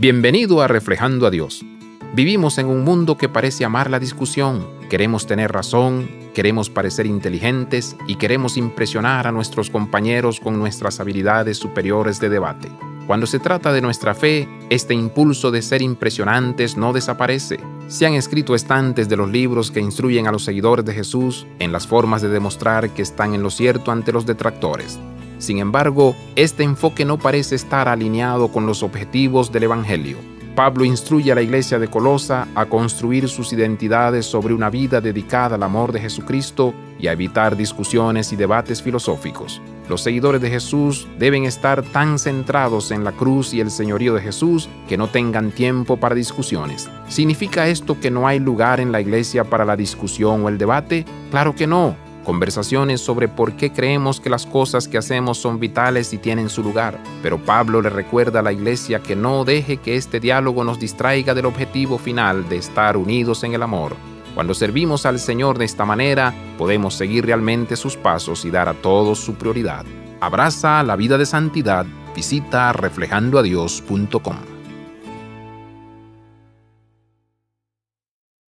Bienvenido a Reflejando a Dios. Vivimos en un mundo que parece amar la discusión. Queremos tener razón, queremos parecer inteligentes y queremos impresionar a nuestros compañeros con nuestras habilidades superiores de debate. Cuando se trata de nuestra fe, este impulso de ser impresionantes no desaparece. Se han escrito estantes de los libros que instruyen a los seguidores de Jesús en las formas de demostrar que están en lo cierto ante los detractores. Sin embargo, este enfoque no parece estar alineado con los objetivos del Evangelio. Pablo instruye a la iglesia de Colosa a construir sus identidades sobre una vida dedicada al amor de Jesucristo y a evitar discusiones y debates filosóficos. Los seguidores de Jesús deben estar tan centrados en la cruz y el señorío de Jesús que no tengan tiempo para discusiones. ¿Significa esto que no hay lugar en la iglesia para la discusión o el debate? Claro que no conversaciones sobre por qué creemos que las cosas que hacemos son vitales y tienen su lugar. Pero Pablo le recuerda a la iglesia que no deje que este diálogo nos distraiga del objetivo final de estar unidos en el amor. Cuando servimos al Señor de esta manera, podemos seguir realmente sus pasos y dar a todos su prioridad. Abraza la vida de santidad. Visita reflejandoadios.com.